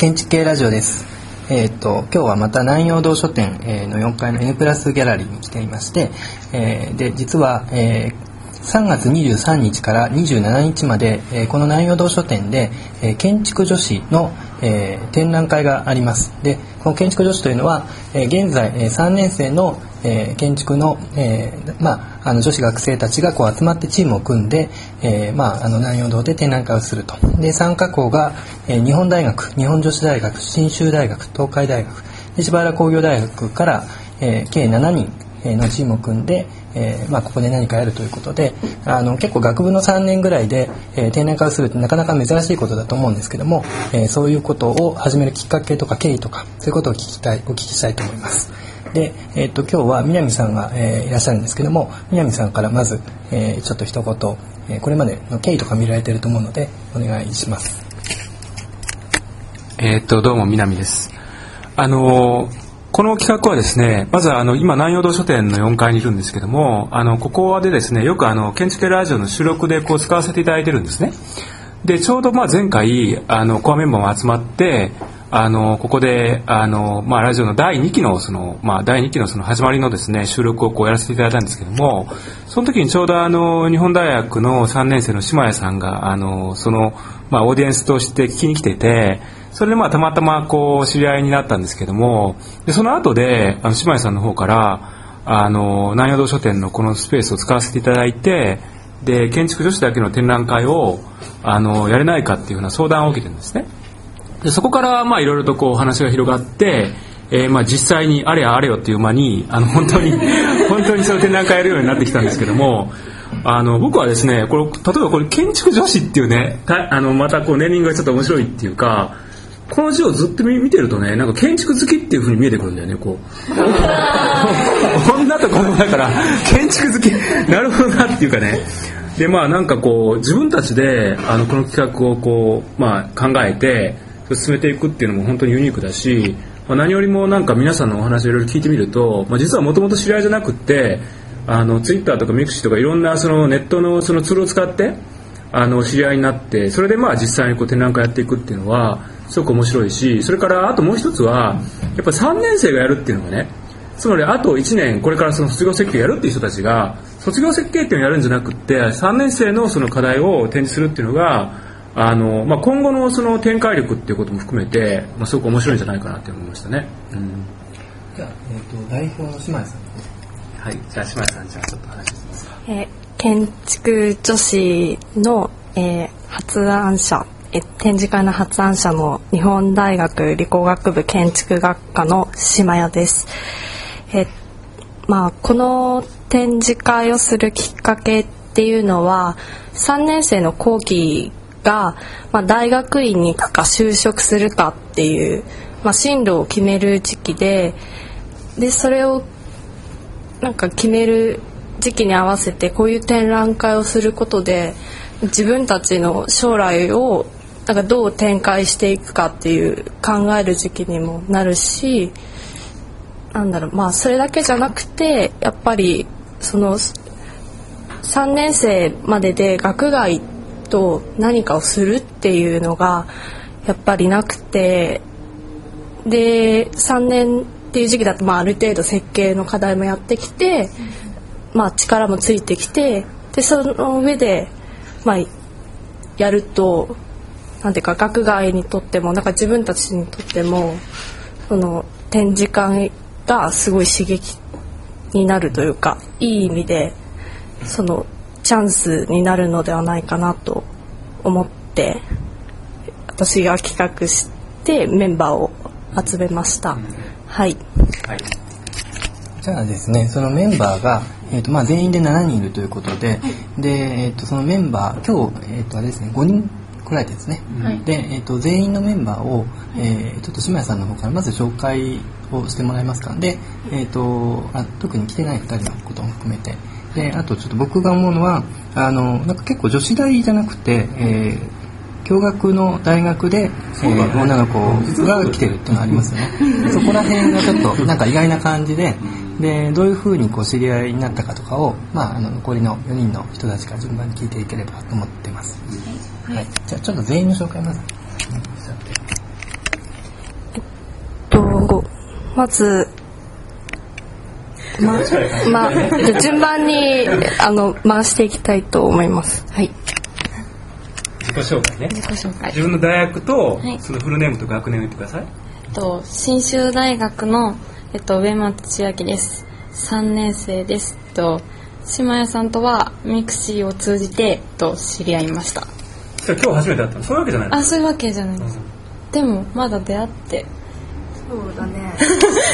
建築系ラジオです。えっ、と今日はまた南陽堂書店、えーの4階の N プラスギャラリーに来ていまして、えーで実は、えー3月23日から27日まで、えーこの南陽堂書店で、えー建築女子の、えー展覧会があります。でこの建築女子というのは、えー現在、えー3年生の、えー建築の,、えーまあ、あの女子学生たちがこう集まってチームを組んで、えーまあ、あの南陽堂で展覧会をするとで参加校が、えー日本大学日本女子大学信州大学東海大学で千葉原工業大学から、えー計7人のチームを組んで、えーまあ、ここで何かやるということであの結構学部の3年ぐらいで、えー展覧会をするってなかなか珍しいことだと思うんですけども、えーそういうことを始めるきっかけとか経緯とかそういうことを聞きたいお聞きしたいと思います。で、えっと今日は南さんが、えーいらっしゃるんですけども南さんからまず、えーちょっと一言、えーこれまでの経緯とか見られてると思うのでお願いします。えーっと、どうも、南です。あのーこの企画はですね、まずあの、今、南陽堂書店の4階にいるんですけども、あの、ここでですね、よくあの、建築系ラジオの収録でこう使わせていただいてるんですね。で、ちょうどまあ前回、あの、コアメンバーも集まって、あの、ここで、あの、まあ、ラジオの第2期の、その、まあ、第2期のその始まりのですね、収録をこうやらせていただいたんですけども、その時にちょうどあの、日本大学の3年生の島谷さんが、あの、その、まあ、オーディエンスとして聞きに来てて、それでまあ、たまたまこう、知り合いになったんですけども、で、その後で、あの、島谷さんの方から、あの、南陽堂書店のこのスペースを使わせていただいて、で、建築女子だけの展覧会を、あの、やれないかっていうような相談を受けてるんですね。でそこからまあいろいろとこう話が広がって、えーまあ実際にあれやあれよっていう間にあの本当に 本当にその展覧会やるようになってきたんですけどもあの僕はですねこれ例えばこれ建築女子っていうねたあのまたこうネーミングがちょっと面白いっていうかこの字をずっと見てるとねなんか建築好きっていう風に見えてくるんだよねこう。女と子供だから建築好きなるほどなっていうかね。でまあなんかこう自分たちであのこの企画をこう、まあ、考えて進めていくっていうのも本当にユニークだし、まあ、何よりもなんか皆さんのお話をいろいろ聞いてみると、まあ、実はもともと知り合いじゃなくてあのツイッターとか mixi とかいろんなそのネットのそのツールを使ってあの知り合いになってそれでまあ実際にこう展覧会やっていくっていうのはすごく面白いしそれからあともう一つはやっぱ3年生がやるっていうのがねつまりあと1年これからその卒業設計やるっていう人たちが卒業設計っていうのをやるんじゃなくて3年生のその課題を展示するっていうのがあの、まあ、今後のその展開力っていうことも含めて、まあ、すごく面白いんじゃないかなって思いましたね。うんじゃあ、えっと代表の島根さんはい、じゃあ島谷さんじゃあちょっと話しますか。えー建築女子の、えー発案者えー展示会の発案者の日本大学理工学部建築学科の島谷です。えーまあ、この展示会をするきっかけっていうのは3年生の後期が、まあ、大学院に行くか就職するかっていう、まあ、進路を決める時期ででそれをなんか決める時期に合わせてこういう展覧会をすることで自分たちの将来をなんかどう展開していくかっていう考える時期にもなるしなんだろうまあそれだけじゃなくてやっぱりその3年生までで学外っと何かをするっていうのがやっぱりなくてで3年っていう時期だとまあある程度設計の課題もやってきて、まあ、力もついてきてでその上で、まあ、やるとなんていうか学外にとってもなんか自分たちにとってもその展示会がすごい刺激になるというかいい意味でそのチャンスになるのではないかなと思って私が企画してメンバーを集めました。はい。はい。じゃあですね、そのメンバーが、えーとまあ、全員で7人いるということで、で、えー、とそのメンバー、今日、えー、とあれですね、5人来られてですね、で、えー、と全員のメンバーを、えーちょっと島谷さんの方からまず紹介をしてもらえますか。で、えー、とあ特に来てない2人のことも含めて、で、あとちょっと僕が思うのは、あの、なんか結構女子大じゃなくて、えー共学の大学で、えー女の子が来てるっていうのがありますよね。そこら辺がちょっとなんか意外な感じで、でどういうふうにこう知り合いになったかとかを、まあ、あの残りの4人の人たちから順番に聞いていければと思ってます。はい、じゃあちょっと全員の紹介まず、しちゃってとまずままあじゃあ順番にあの回していきたいと思います。はい。自己紹介ね。自己紹介。自分の大学とはい。そのフルネームと学年を言ってください。えっと信州大学のえっと上松千秋です。3年生です。えっと島谷さんとは mixi を通じてえっと知り合いました。じゃあ今日初めて会ったの？そういうわけじゃないの？あそういうわけじゃないです。でもまだ出会ってそうだね。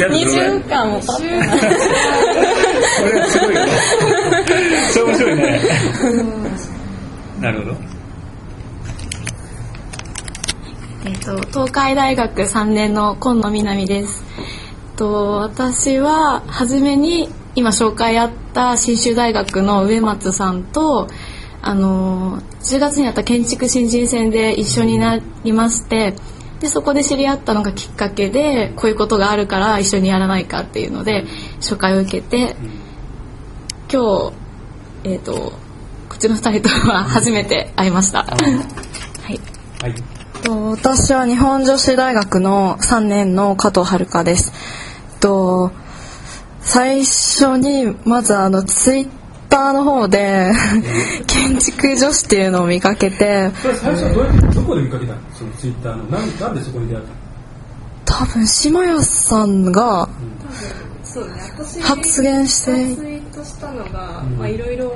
2週間も経ってないそれはすごいそれ面白いね。なるほど。えっと、東海大学3年の今野みなみです。えっと、私は初めに今紹介あった信州大学の上松さんとあの10月にあった建築新人戦で一緒になりましてでそこで知り合ったのがきっかけでこういうことがあるから一緒にやらないかっていうので紹介を受けて今日、えっとこっちの2人とは初めて会いました。はいはいと私は日本女子大学の3年の加藤遥です。と最初にまずあのツイッターの方で建築女子っていうのを見かけてそれ最初どうやってどこで見かけたの？そのツイッターの。なんなんでそこに出会ったの？多分島谷さんがそうね、私発言して。ツイートしたのが、まあいろいろ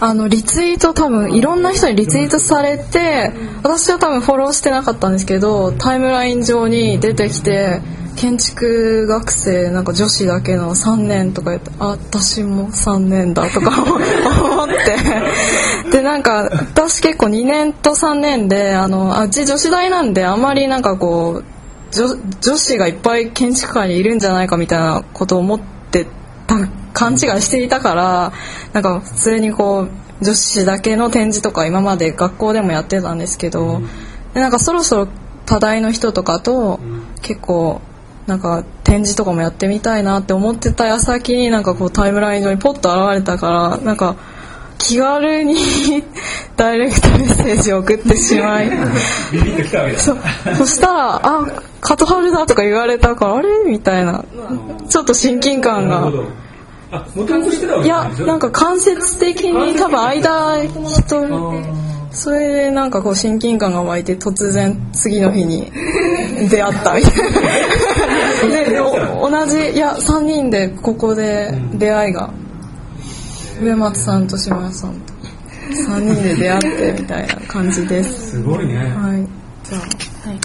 あのリツイート多分いろんな人にリツイートされて私は多分フォローしてなかったんですけどタイムライン上に出てきて建築学生なんか女子だけの3年とか言ってあ私も3年だとか思って。でなんか私結構2年と3年であのあうち女子大なんであんまりなんかこう女女子がいっぱい建築界にいるんじゃないかみたいなことを思ってた勘違いしていたからなんか普通にこう女子だけの展示とか今まで学校でもやってたんですけど、でなんかそろそろ多大の人とかと結構なんか展示とかもやってみたいなって思ってた矢先になんかこうタイムライン上にポッと現れたからなんか気軽に ダイレクトメッセージを送ってしまい。そそしたら「あカトハルだ」とか言われたから「あれ?」みたいな。ちょっと親近感が。いやなんか間接的に多分間人それでなんかこう親近感が湧いて突然次の日に出会ったみたいな同じいや3人でここで出会いが上松さんと島谷さん。と3人で出会ってみたいな感じです。すごいね。はい。じゃあ。はい。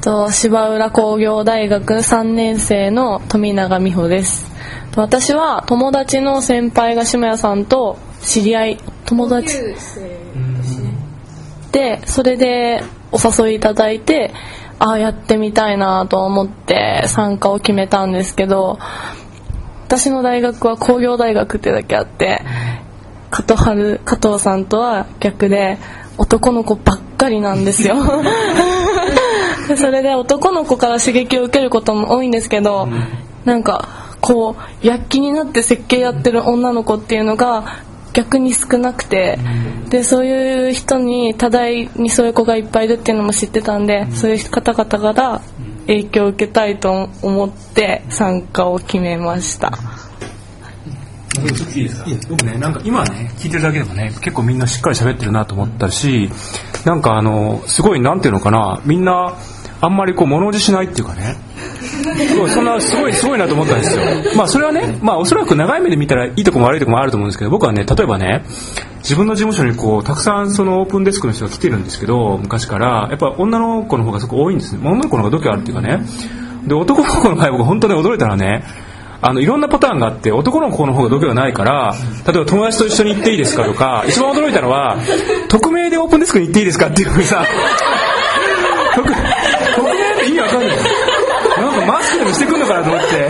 と芝浦工業大学3年生の富永美穂です。と私は友達の先輩が島谷さんと知り合い友達。でそれでお誘いいただいてああやってみたいなと思って参加を決めたんですけど私の大学は工業大学ってだけあって加藤春加藤さんとは逆で男の子ばっかりなんですよ。で それで男の子から刺激を受けることも多いんですけど、なんかこう躍起になって設計やってる女の子っていうのが逆に少なくて、でそういう人に多大にそういう子がいっぱいいるっていうのも知ってたんで、そういう方々から影響を受けたいと思って参加を決めました。いいですか？僕ねなんか今ね聞いてるだけでもね結構みんなしっかり喋ってるなと思ったしなんかあのすごいなんていうのかなみんなあんまりこう物おじしないっていうかね。すごいそんなすごいすごいなと思ったんですよ。まあそれはねまあおそらく長い目で見たらいいとこも悪いとこもあると思うんですけど僕はね例えばね自分の事務所にこうたくさんそのオープンデスクの人が来てるんですけど昔からやっぱ女の子の方がすごく多いんですね。女の子の方が度胸あるっていうかね。で男の子の場合僕本当に驚いたのはねあのいろんなパターンがあって男の子の方が度胸がないから例えば友達と一緒に行っていいですかとか一番驚いたのは匿名でオープンデスクに行っていいですかっていうのさ匿匿名って意味わかんないなんかマスクでもしてくんのかなと思って。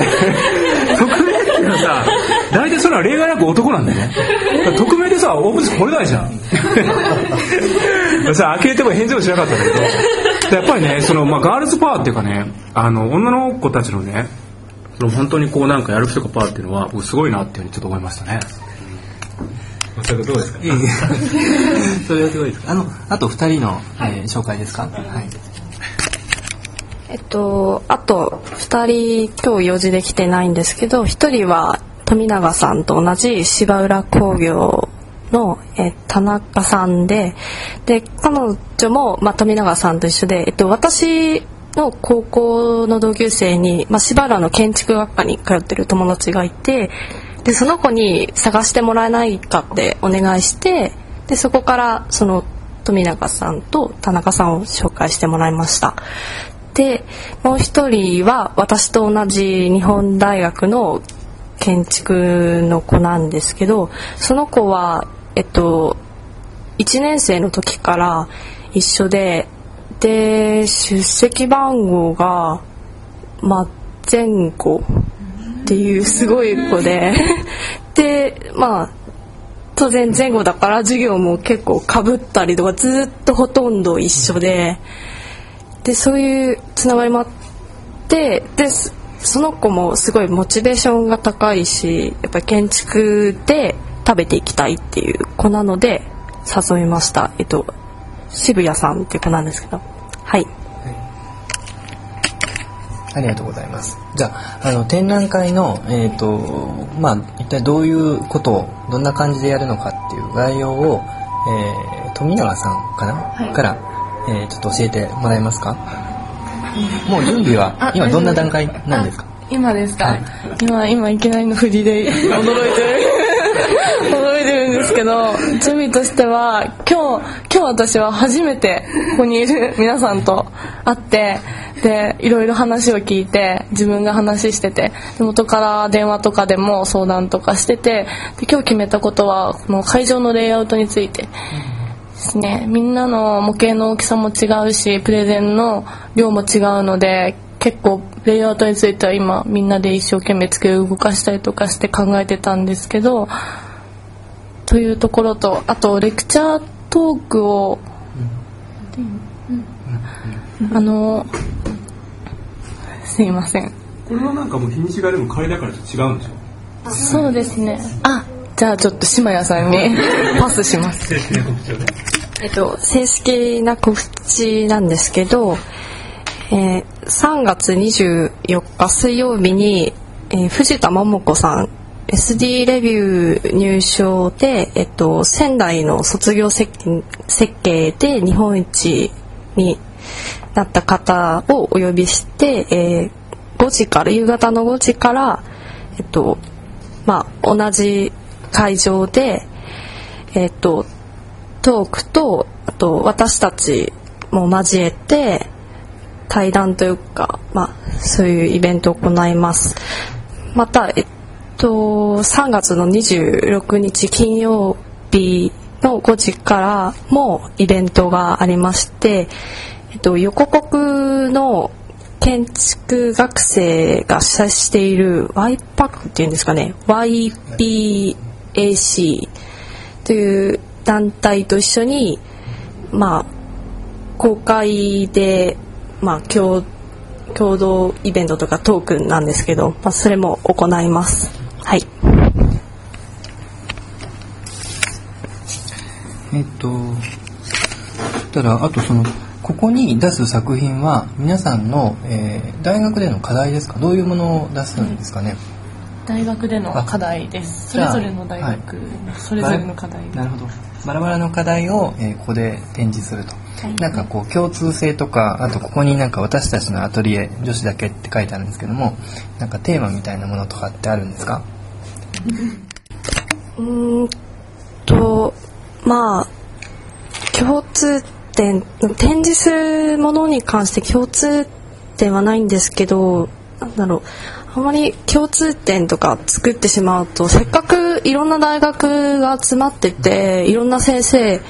匿名っていうのはさ大体それは例外なく男なんだよね。匿名でさオープンデスク来れないじゃん。さ開けても返事もしなかったんだけど。やっぱりねその、まあ、ガールズパワーっていうかねあの女の子たちのねその本当にこうなんかやる気とかパワーっていうのは僕すごいなっていうふうにちょっと思いましたね。それどうですか。それはすごいですあのあと2人の、えー紹介ですか？はいえっとあと2人今日用事できてないんですけど1人は富永さんと同じ芝浦工業の、え田中さんでで彼女も、まあ、富永さんと一緒で、えっと、私の高校の同級生に、まあ、芝浦の建築学科に通ってる友達がいてでその子に探してもらえないかってお願いしてでそこからその富永さんと田中さんを紹介してもらいました。でもう一人は私と同じ日本大学の建築の子なんですけどその子はえっと1年生の時から一緒でで出席番号がま前後っていうすごい子で でまあ当然前後だから授業も結構かぶったりとかずっとほとんど一緒ででそういうつながりもあってでその子もすごいモチベーションが高いしやっぱり建築で食べていきたいっていう子なので誘いました。えっと渋谷さんっていう子なんですけど。はい。ありがとうございます。じゃあ、あの展覧会のえっ、とまあ一体どういうことをどんな感じでやるのかっていう概要を、えー、富永さんかな、から、えーちょっと教えてもらえますか？もう準備は今どんな段階なんですか？今ですか、はい。今今いきなりの振りで。驚いてる。驚いてるんですけど準備としては今日今日私は初めてここにいる皆さんと会ってでいろいろ話を聞いて自分が話しててで元から電話とかでも相談とかしててで今日決めたことはこの会場のレイアウトについてですね。みんなの模型の大きさも違うしプレゼンの量も違うので結構レイアウトについては今みんなで一生懸命机を動かしたりとかして考えてたんですけどというところとあとレクチャートークを、あのすいません。これはなんかもう日にちがでも仮だから違うんでしょ？そうですね。あじゃあちょっと島谷さんに パスします。正式な告知をねえっと、正式な告知なんですけど、えー3月24日水曜日に、えー藤田桃子さん SD レビュー入賞で、えっと、仙台の卒業設計設計で日本一になった方をお呼びして、えー5時から夕方の5時から、えっとまあ、同じ会場で、えっと、トークとあと私たちも交えて対談というか、まあ、そういうイベントを行います。また、えっと、3月の26日金曜日の5時からもイベントがありまして、えっと、横国の建築学生が主催している YPAC っていうんですかね。AC という団体と一緒にまあ公開でまあ共共同イベントとかトークンなんですけど、まあ、それも行います。はい。えっと、そしたら、あとその、ここに出す作品は、皆さんの、えー大学での課題ですか？どういうものを出すんですかね、大学での課題です。それぞれの大学、それぞれの課題。なるほど。バラバラの課題を、えーここで展示すると。なんかこう共通性とかあとここになんか私たちのアトリエ女子だけって書いてあるんですけどもなんかテーマみたいなものとかってあるんですか？うーんとまあ共通点展示するものに関して共通点はないんですけどなんだろうあまり共通点とか作ってしまうとせっかくいろんな大学が集まってていろんな先生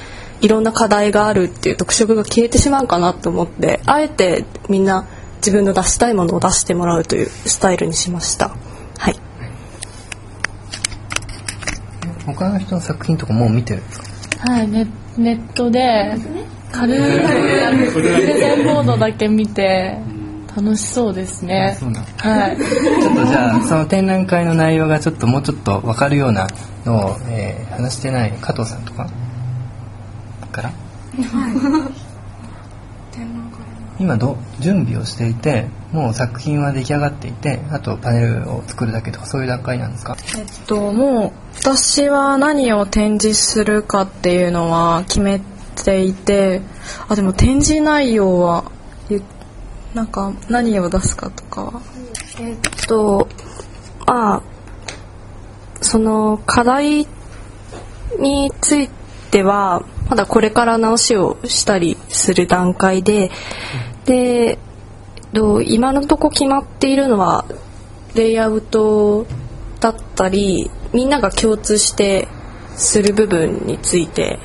いろんな課題があるっていう特色が消えてしまうかなと思ってあえてみんな自分の出したいものを出してもらうというスタイルにしました。はい。他の人の作品とかもう見てるんですか？はいネネットで軽くプレゼンボードだけ見て楽しそうですね。そうなんはい。ちょっとじゃあその展覧会の内容がちょっともうちょっと分かるようなのを、えー話してない加藤さんとか？から？今ど準備をしていてもう作品は出来上がっていてあとパネルを作るだけとかそういう段階なんですか？えっともう私は何を展示するかっていうのは決めていてあでも展示内容はゆなんか何を出すかとかは？えっとまあその課題についてはまだこれから直しをしたりする段階でで、と今のとこ決まっているのはレイアウトだったりみんなが共通してする部分について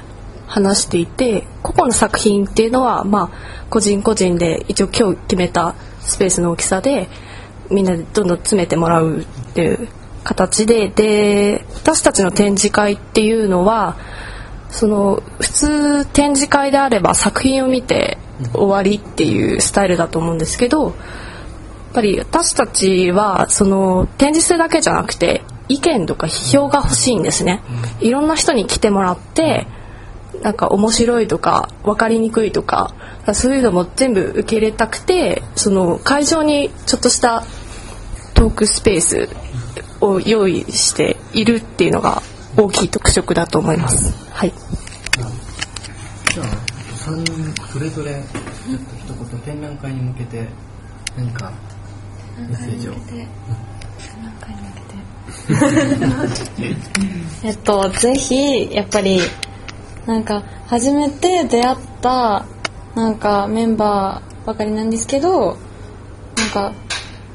話していて個々の作品っていうのはまあ個人個人で一応今日決めたスペースの大きさでみんなでどんどん詰めてもらうっていう形でで私たちの展示会っていうのはその普通展示会であれば作品を見て終わりっていうスタイルだと思うんですけどやっぱり私たちはその展示するだけじゃなくて意見とか批評が欲しいんですね。いろんな人に来てもらってなんか面白いとか分かりにくいとかそういうのも全部受け入れたくてその会場にちょっとしたトークスペースを用意しているっていうのが大きい特色だと思います。はい。じゃあ3人それぞれちょっと一言展覧会に向けて何かメッセージを えっとぜひやっぱりなんか初めて出会ったなんかメンバーばかりなんですけどなんか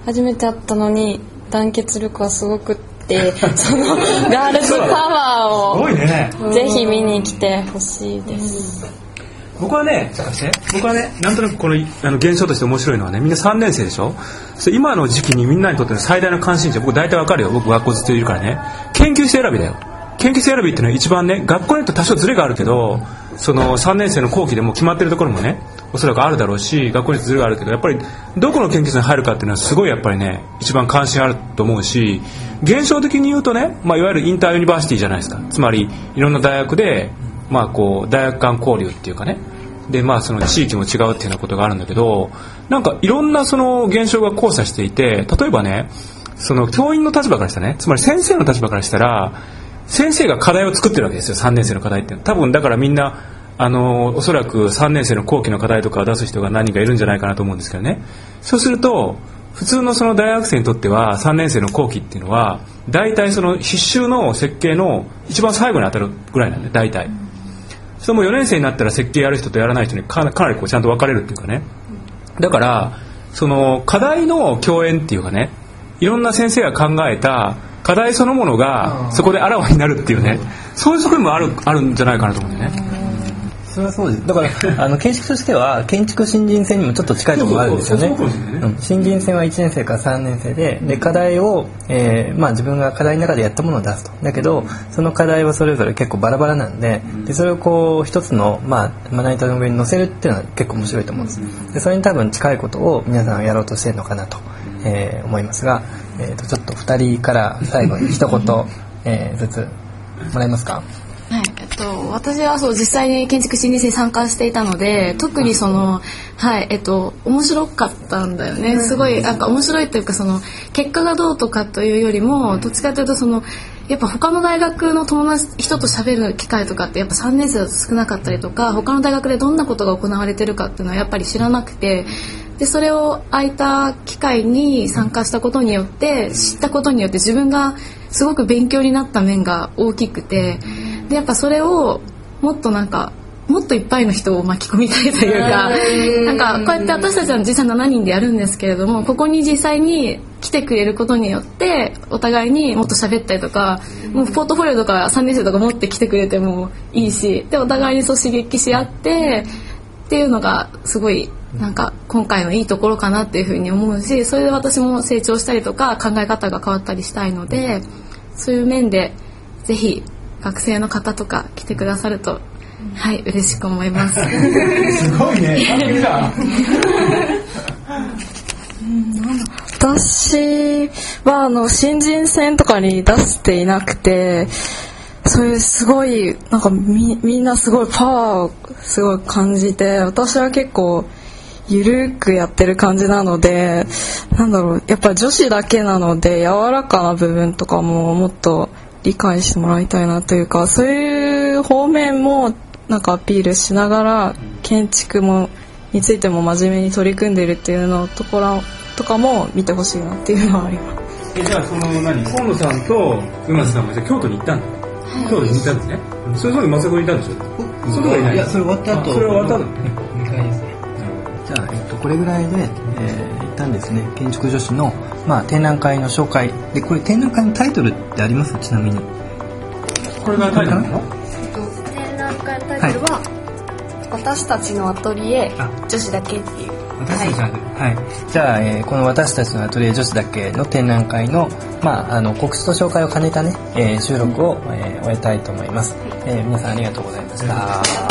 初めて会ったのに団結力はすごくって そのガールズパワーをぜひ見に来てほしいです。僕はね、僕はね、なんとなくこのあの現象として面白いのはね、みんな3年生でしょ？今の時期にみんなにとっての最大の関心事、僕大体わかるよ。僕学校ずっといるからね。研究生選びだよ。研究生選びっていうのは一番ね、学校によって多少ズレがあるけど、その3年生の後期でも決まってるところもね、おそらくあるだろうし、学校によってズレがあるけど、やっぱりどこの研究生に入るかっていうのはすごいやっぱりね、一番関心あると思うし、現象的に言うとね、まあ、いわゆるインターユニバーシティじゃないですか。つまり、いろんな大学で、まあこう、大学間交流っていうかね、でまあその地域も違うっていうようなことがあるんだけどなんかいろんなその現象が交差していて例えばねその教員の立場からしたらねつまり先生の立場からしたら先生が課題を作ってるわけですよ3年生の課題って多分だからみんなあのおそらく3年生の後期の課題とかを出す人が何人かいるんじゃないかなと思うんですけどね。そうすると普通のその大学生にとっては3年生の後期っていうのは大体その必修の設計の一番最後に当たるぐらいなんで大体。それも4年生になったら設計やる人とやらない人にかなかなりこうちゃんと分かれるっていうかね。だからその課題の共演っていうかねいろんな先生が考えた課題そのものがそこであらわになるっていうね。そういう側面もあるあるんじゃないかなと思うね。それはそうです。だから あの建築としては建築新人戦にもちょっと近いところがあるんですよね。新人戦は1年生から3年生でで課題を、えーまあ、自分が課題の中でやったものを出すと。だけどその課題はそれぞれ結構バラバラなんででそれをこう一つの、まあ、まな板の上に乗せるっていうのは結構面白いと思うんです。でそれに多分近いことを皆さんやろうとしてるのかなと、えー思いますが、えー、とちょっと2人から最後に一言、えーずつもらえますか？はい、えっと、私はそう実際に建築新人生に参加していたので特にそのはいえっと面白かったんだよね。すごいなんか面白いというかその結果がどうとかというよりもどっちかというとそのやっぱ他の大学の友達人と喋る機会とかってやっぱ3年生だと少なかったりとか他の大学でどんなことが行われてるかっていうのはやっぱり知らなくてでそれを空いた機会に参加したことによって知ったことによって自分がすごく勉強になった面が大きくてでやっぱそれをもっとなんかもっといっぱいの人を巻き込みたいというかなんかこうやって私たちは実際7人でやるんですけれどもここに実際に来てくれることによってお互いにもっと喋ったりとかもうポートフォリオとか3年生とか持ってきてくれてもいいしでお互いにそう刺激し合ってっていうのがすごいなんか今回のいいところかなっていうふうに思うしそれで私も成長したりとか考え方が変わったりしたいのでそういう面でぜひ学生の方とか来てくださるとはい嬉しく思います。すごいね。私はあの新人戦とかに出していなくてそういうすごいなんかみんなすごいパワーをすごい感じて私は結構ゆるくやってる感じなのでなんだろうやっぱ女子だけなので柔らかな部分とかももっと理解してもらいたいなというかそういう方面もなんかアピールしながら建築もについても真面目に取り組んでるっていうのところとかも見てほしいなっていうのはあります。えじゃあその何河野さんと馬瀬さんもじゃ京都に行ったんだ、京都に行ったんですね。それぞれ松坂にいたんでしょそれはいない。いやそれ終わった後。あそれ終わった後ね。2回ですねじゃあ、えっと、これぐらいで、えー、一旦ですね。建築女子の、まあ、展覧会の紹介。でこれ展覧会のタイトルってあります？ちなみに。これがタイトルなの？展覧会のタイトルは、私たちのアトリエあ。女子だけっていう。私たちのはい、じゃあ、えーこの私たちのアトリエ女子だけの展覧会の,、まあ、あの告知と紹介を兼ねたね、えー収録を、えー終えたいと思います、えー皆さんありがとうございました。